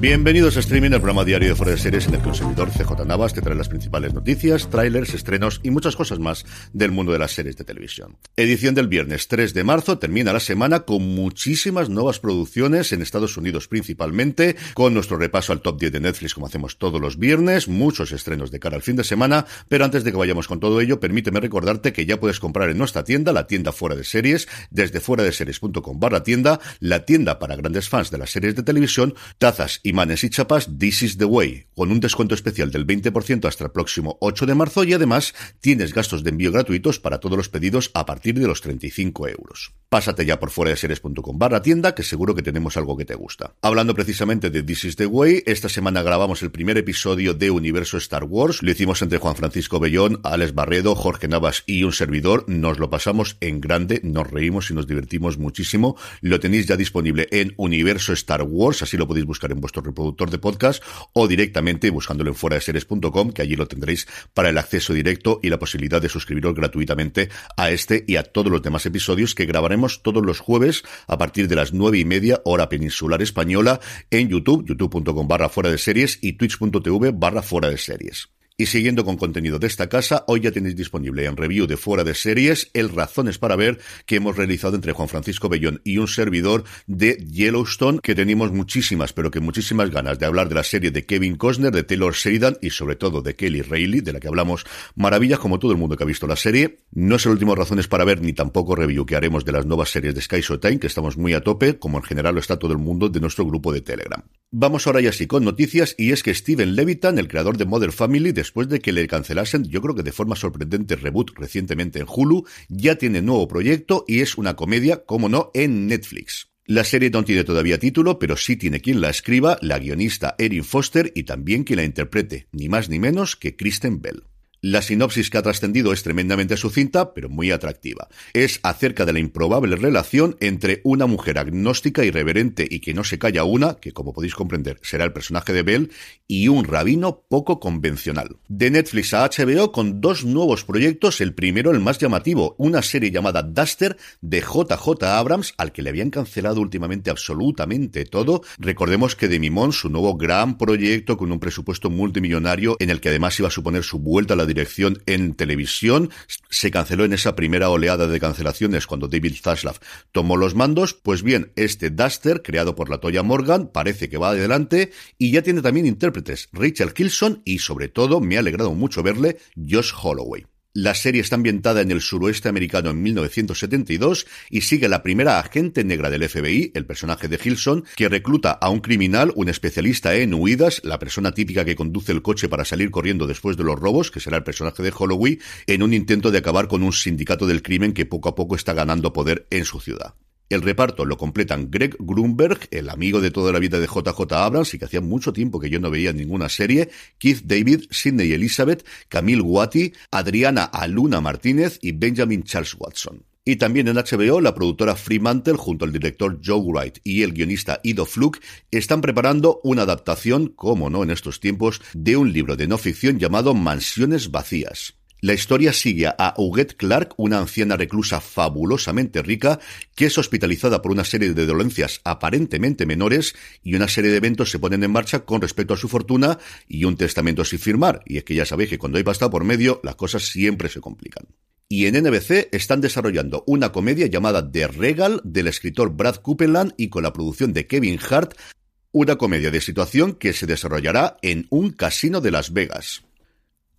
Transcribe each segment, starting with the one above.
Bienvenidos a Streaming, el programa diario de Fuera de Series en el que un servidor CJ Navas te trae las principales noticias, trailers, estrenos y muchas cosas más del mundo de las series de televisión. Edición del viernes 3 de marzo, termina la semana con muchísimas nuevas producciones en Estados Unidos principalmente, con nuestro repaso al top 10 de Netflix como hacemos todos los viernes, muchos estrenos de cara al fin de semana, pero antes de que vayamos con todo ello, permíteme recordarte que ya puedes comprar en nuestra tienda, la tienda Fuera de Series, desde fuera de series.com barra tienda, la tienda para grandes fans de las series de televisión, tazas y imanes y chapas This is the Way, con un descuento especial del 20% hasta el próximo 8 de marzo y además tienes gastos de envío gratuitos para todos los pedidos a partir de los 35 euros. Pásate ya por fuera de series.com barra tienda que seguro que tenemos algo que te gusta. Hablando precisamente de This is the Way, esta semana grabamos el primer episodio de Universo Star Wars, lo hicimos entre Juan Francisco Bellón, Alex Barredo, Jorge Navas y un servidor, nos lo pasamos en grande, nos reímos y nos divertimos muchísimo, lo tenéis ya disponible en Universo Star Wars, así lo podéis buscar en vuestro reproductor de podcast o directamente buscándolo en fuera de series.com, que allí lo tendréis para el acceso directo y la posibilidad de suscribiros gratuitamente a este y a todos los demás episodios que grabaremos todos los jueves a partir de las nueve y media hora peninsular española en YouTube, youtube.com barra fuera de series y twitch.tv barra fuera de series. Y siguiendo con contenido de esta casa, hoy ya tenéis disponible en review de fuera de series el Razones para ver que hemos realizado entre Juan Francisco Bellón y un servidor de Yellowstone, que tenemos muchísimas, pero que muchísimas ganas de hablar de la serie de Kevin Costner, de Taylor Sheridan y sobre todo de Kelly Reilly, de la que hablamos maravillas como todo el mundo que ha visto la serie. No es el último Razones para ver ni tampoco review que haremos de las nuevas series de Sky Showtime, que estamos muy a tope, como en general lo está todo el mundo de nuestro grupo de Telegram. Vamos ahora ya sí con noticias y es que Steven Levitan, el creador de Mother Family, después de que le cancelasen, yo creo que de forma sorprendente, reboot recientemente en Hulu, ya tiene nuevo proyecto y es una comedia, como no, en Netflix. La serie no tiene todavía título, pero sí tiene quien la escriba, la guionista Erin Foster y también quien la interprete, ni más ni menos que Kristen Bell. La sinopsis que ha trascendido es tremendamente sucinta, pero muy atractiva. Es acerca de la improbable relación entre una mujer agnóstica, irreverente y que no se calla una, que como podéis comprender será el personaje de Bell, y un rabino poco convencional. De Netflix a HBO con dos nuevos proyectos, el primero el más llamativo, una serie llamada Duster de JJ Abrams, al que le habían cancelado últimamente absolutamente todo. Recordemos que Demi Moore, su nuevo gran proyecto con un presupuesto multimillonario en el que además iba a suponer su vuelta a la dirección en televisión. Se canceló en esa primera oleada de cancelaciones cuando David Zaslav tomó los mandos. Pues bien, este Duster, creado por la Toya Morgan, parece que va adelante y ya tiene también intérpretes Rachel Kilson y sobre todo me ha alegrado mucho verle Josh Holloway. La serie está ambientada en el suroeste americano en 1972 y sigue la primera agente negra del FBI, el personaje de Hilson, que recluta a un criminal, un especialista en huidas, la persona típica que conduce el coche para salir corriendo después de los robos, que será el personaje de Holloway, en un intento de acabar con un sindicato del crimen que poco a poco está ganando poder en su ciudad. El reparto lo completan Greg Grunberg, el amigo de toda la vida de JJ Abrams y que hacía mucho tiempo que yo no veía ninguna serie, Keith David, Sidney Elizabeth, Camille Watty, Adriana Aluna Martínez y Benjamin Charles Watson. Y también en HBO, la productora Fremantle, junto al director Joe Wright y el guionista Ido Fluke, están preparando una adaptación, como no en estos tiempos, de un libro de no ficción llamado Mansiones Vacías. La historia sigue a Huguette Clark, una anciana reclusa fabulosamente rica, que es hospitalizada por una serie de dolencias aparentemente menores y una serie de eventos se ponen en marcha con respecto a su fortuna y un testamento sin firmar. Y es que ya sabéis que cuando hay pasta por medio, las cosas siempre se complican. Y en NBC están desarrollando una comedia llamada The Regal del escritor Brad Copeland y con la producción de Kevin Hart, una comedia de situación que se desarrollará en un casino de Las Vegas.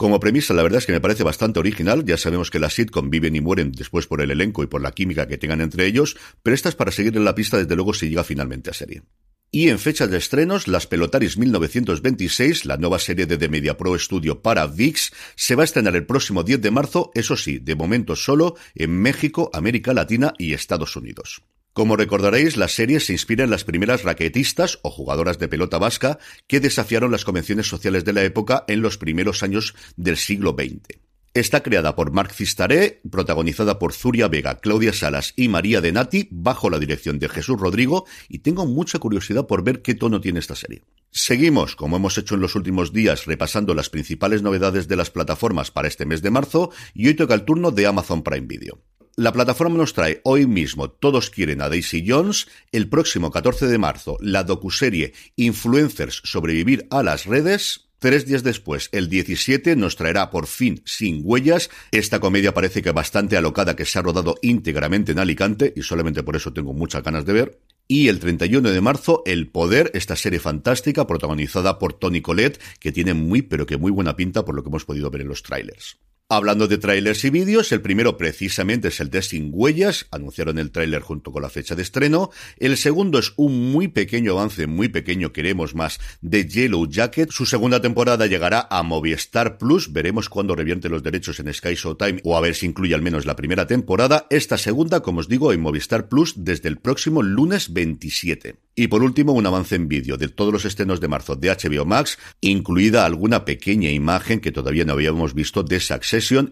Como premisa, la verdad es que me parece bastante original. Ya sabemos que las sitcom viven y mueren después por el elenco y por la química que tengan entre ellos, pero esta es para seguir en la pista desde luego si llega finalmente a serie. Y en fecha de estrenos, Las Pelotaris 1926, la nueva serie de The Media Pro Studio para VIX, se va a estrenar el próximo 10 de marzo, eso sí, de momento solo en México, América Latina y Estados Unidos. Como recordaréis, la serie se inspira en las primeras raquetistas o jugadoras de pelota vasca que desafiaron las convenciones sociales de la época en los primeros años del siglo XX. Está creada por Marc Cistaré, protagonizada por Zuria Vega, Claudia Salas y María de Nati, bajo la dirección de Jesús Rodrigo, y tengo mucha curiosidad por ver qué tono tiene esta serie. Seguimos, como hemos hecho en los últimos días, repasando las principales novedades de las plataformas para este mes de marzo, y hoy toca el turno de Amazon Prime Video. La plataforma nos trae hoy mismo Todos quieren a Daisy Jones, el próximo 14 de marzo la docuserie Influencers sobrevivir a las redes, Tres días después, el 17, nos traerá por fin Sin Huellas. Esta comedia parece que bastante alocada que se ha rodado íntegramente en Alicante y solamente por eso tengo muchas ganas de ver. Y el 31 de marzo, El Poder, esta serie fantástica protagonizada por Tony Collette, que tiene muy pero que muy buena pinta por lo que hemos podido ver en los trailers. Hablando de trailers y vídeos, el primero precisamente es el de Sin Huellas, anunciaron el tráiler junto con la fecha de estreno. El segundo es un muy pequeño avance, muy pequeño, queremos más, de Yellow Jacket. Su segunda temporada llegará a Movistar Plus, veremos cuándo revierte los derechos en Sky Showtime o a ver si incluye al menos la primera temporada. Esta segunda, como os digo, en Movistar Plus desde el próximo lunes 27. Y por último, un avance en vídeo de todos los estrenos de marzo de HBO Max, incluida alguna pequeña imagen que todavía no habíamos visto de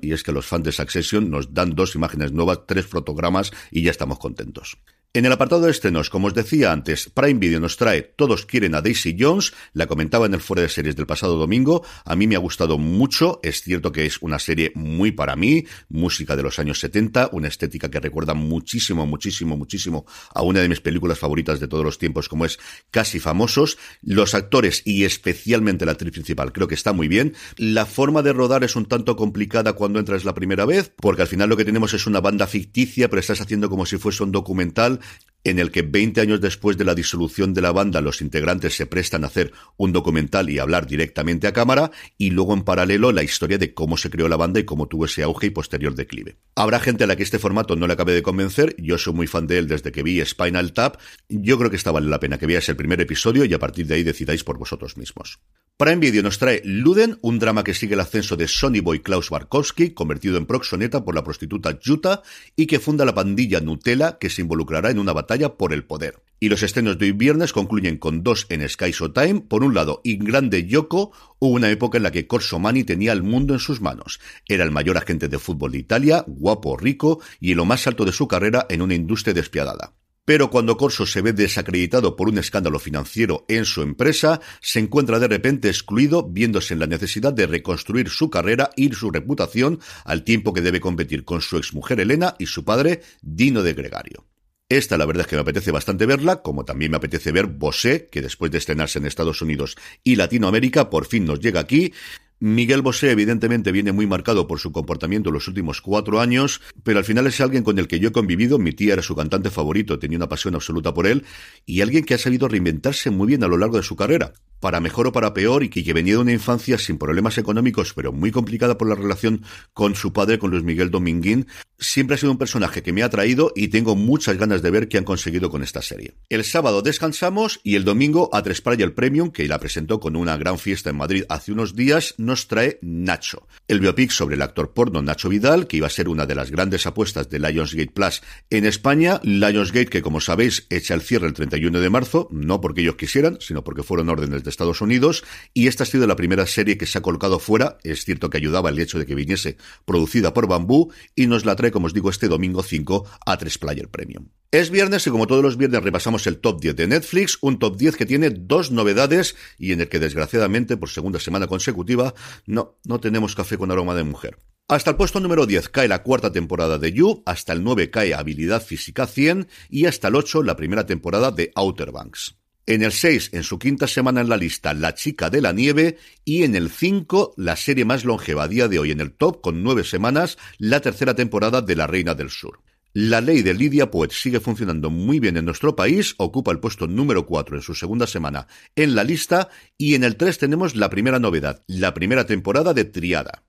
Y es que los fans de Succession nos dan dos imágenes nuevas, tres fotogramas y ya estamos contentos. En el apartado de estrenos, como os decía antes, Prime Video nos trae Todos quieren a Daisy Jones, la comentaba en el fuera de series del pasado domingo, a mí me ha gustado mucho, es cierto que es una serie muy para mí, música de los años 70, una estética que recuerda muchísimo, muchísimo, muchísimo a una de mis películas favoritas de todos los tiempos como es Casi Famosos, los actores y especialmente la actriz principal creo que está muy bien, la forma de rodar es un tanto complicada cuando entras la primera vez, porque al final lo que tenemos es una banda ficticia, pero estás haciendo como si fuese un documental en el que 20 años después de la disolución de la banda los integrantes se prestan a hacer un documental y hablar directamente a cámara y luego en paralelo la historia de cómo se creó la banda y cómo tuvo ese auge y posterior declive. Habrá gente a la que este formato no le acabe de convencer, yo soy muy fan de él desde que vi Spinal Tap, yo creo que esta vale la pena que veáis el primer episodio y a partir de ahí decidáis por vosotros mismos. Prime Video nos trae Luden, un drama que sigue el ascenso de Sonny Boy Klaus Barkowski, convertido en proxoneta por la prostituta Juta, y que funda la pandilla Nutella, que se involucrará en una batalla por el poder. Y los estrenos de hoy viernes concluyen con dos en Sky Showtime. Por un lado, Ingrande Yoko, hubo una época en la que Corso Mani tenía el mundo en sus manos. Era el mayor agente de fútbol de Italia, guapo, rico y en lo más alto de su carrera en una industria despiadada. Pero cuando Corso se ve desacreditado por un escándalo financiero en su empresa, se encuentra de repente excluido, viéndose en la necesidad de reconstruir su carrera y su reputación, al tiempo que debe competir con su exmujer Elena y su padre, Dino de Gregario. Esta la verdad es que me apetece bastante verla, como también me apetece ver Bosé, que después de estrenarse en Estados Unidos y Latinoamérica, por fin nos llega aquí. Miguel Bosé evidentemente viene muy marcado por su comportamiento en los últimos cuatro años, pero al final es alguien con el que yo he convivido, mi tía era su cantante favorito, tenía una pasión absoluta por él, y alguien que ha sabido reinventarse muy bien a lo largo de su carrera, para mejor o para peor, y que, venía de una infancia sin problemas económicos, pero muy complicada por la relación con su padre, con Luis Miguel Dominguín, siempre ha sido un personaje que me ha atraído y tengo muchas ganas de ver qué han conseguido con esta serie. El sábado descansamos y el domingo a Tres el Premium, que la presentó con una gran fiesta en Madrid hace unos días, nos trae Nacho, el biopic sobre el actor porno Nacho Vidal, que iba a ser una de las grandes apuestas de Lionsgate Plus en España. Lionsgate, que como sabéis, echa el cierre el 31 de marzo, no porque ellos quisieran, sino porque fueron órdenes de Estados Unidos, y esta ha sido la primera serie que se ha colocado fuera. Es cierto que ayudaba el hecho de que viniese producida por Bambú, y nos la trae, como os digo, este domingo 5 a 3 Player Premium. Es viernes y como todos los viernes repasamos el top 10 de Netflix, un top 10 que tiene dos novedades y en el que desgraciadamente por segunda semana consecutiva no, no tenemos café con aroma de mujer. Hasta el puesto número 10 cae la cuarta temporada de You, hasta el 9 cae Habilidad Física 100 y hasta el 8 la primera temporada de Outer Banks. En el 6, en su quinta semana en la lista, La chica de la nieve. Y en el 5, la serie más longeva a día de hoy en el top, con nueve semanas, la tercera temporada de La Reina del Sur. La ley de Lydia Poet sigue funcionando muy bien en nuestro país, ocupa el puesto número 4 en su segunda semana en la lista y en el 3 tenemos la primera novedad, la primera temporada de Triada.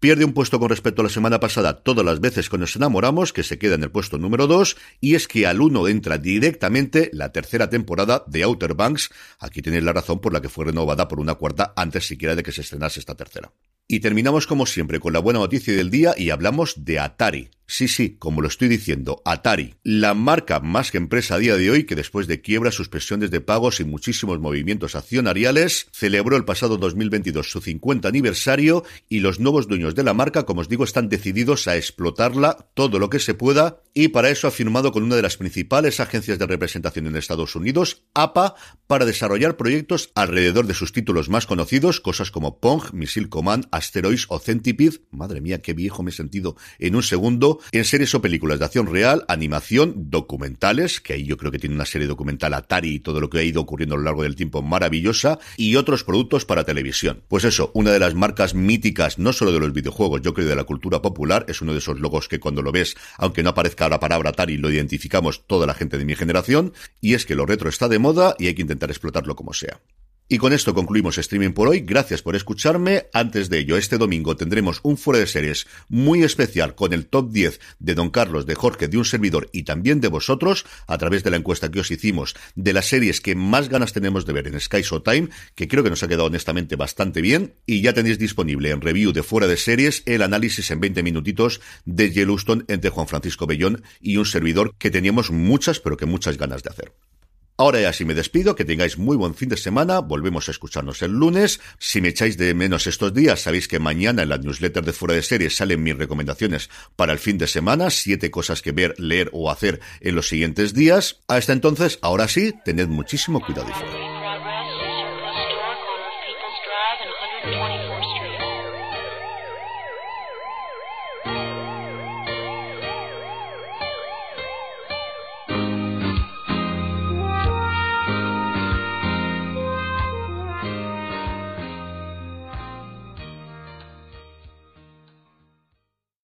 Pierde un puesto con respecto a la semana pasada todas las veces que nos enamoramos, que se queda en el puesto número 2, y es que al 1 entra directamente la tercera temporada de Outer Banks. Aquí tenéis la razón por la que fue renovada por una cuarta antes siquiera de que se estrenase esta tercera. Y terminamos como siempre con la buena noticia del día y hablamos de Atari. Sí, sí, como lo estoy diciendo, Atari, la marca más que empresa a día de hoy que después de quiebras, suspensiones de pagos y muchísimos movimientos accionariales, celebró el pasado 2022 su 50 aniversario y los nuevos dueños de la marca, como os digo, están decididos a explotarla todo lo que se pueda y para eso ha firmado con una de las principales agencias de representación en Estados Unidos, APA, para desarrollar proyectos alrededor de sus títulos más conocidos, cosas como Pong, Missile Command, Asteroids o Centipede, madre mía, qué viejo me he sentido en un segundo, en series o películas de acción real, animación, documentales, que ahí yo creo que tiene una serie documental Atari y todo lo que ha ido ocurriendo a lo largo del tiempo maravillosa, y otros productos para televisión. Pues eso, una de las marcas míticas, no solo de los videojuegos, yo creo de la cultura popular, es uno de esos logos que cuando lo ves, aunque no aparezca la palabra Atari, lo identificamos toda la gente de mi generación, y es que lo retro está de moda y hay que intentar explotarlo como sea. Y con esto concluimos streaming por hoy. Gracias por escucharme. Antes de ello, este domingo tendremos un fuera de series muy especial con el top 10 de Don Carlos, de Jorge, de un servidor y también de vosotros a través de la encuesta que os hicimos de las series que más ganas tenemos de ver en Sky Showtime, que creo que nos ha quedado honestamente bastante bien. Y ya tenéis disponible en review de fuera de series el análisis en 20 minutitos de Yellowstone entre Juan Francisco Bellón y un servidor que teníamos muchas, pero que muchas ganas de hacer. Ahora ya sí me despido, que tengáis muy buen fin de semana, volvemos a escucharnos el lunes. Si me echáis de menos estos días, sabéis que mañana en la newsletter de Fuera de Series salen mis recomendaciones para el fin de semana, siete cosas que ver, leer o hacer en los siguientes días. Hasta entonces, ahora sí, tened muchísimo cuidado y fuera.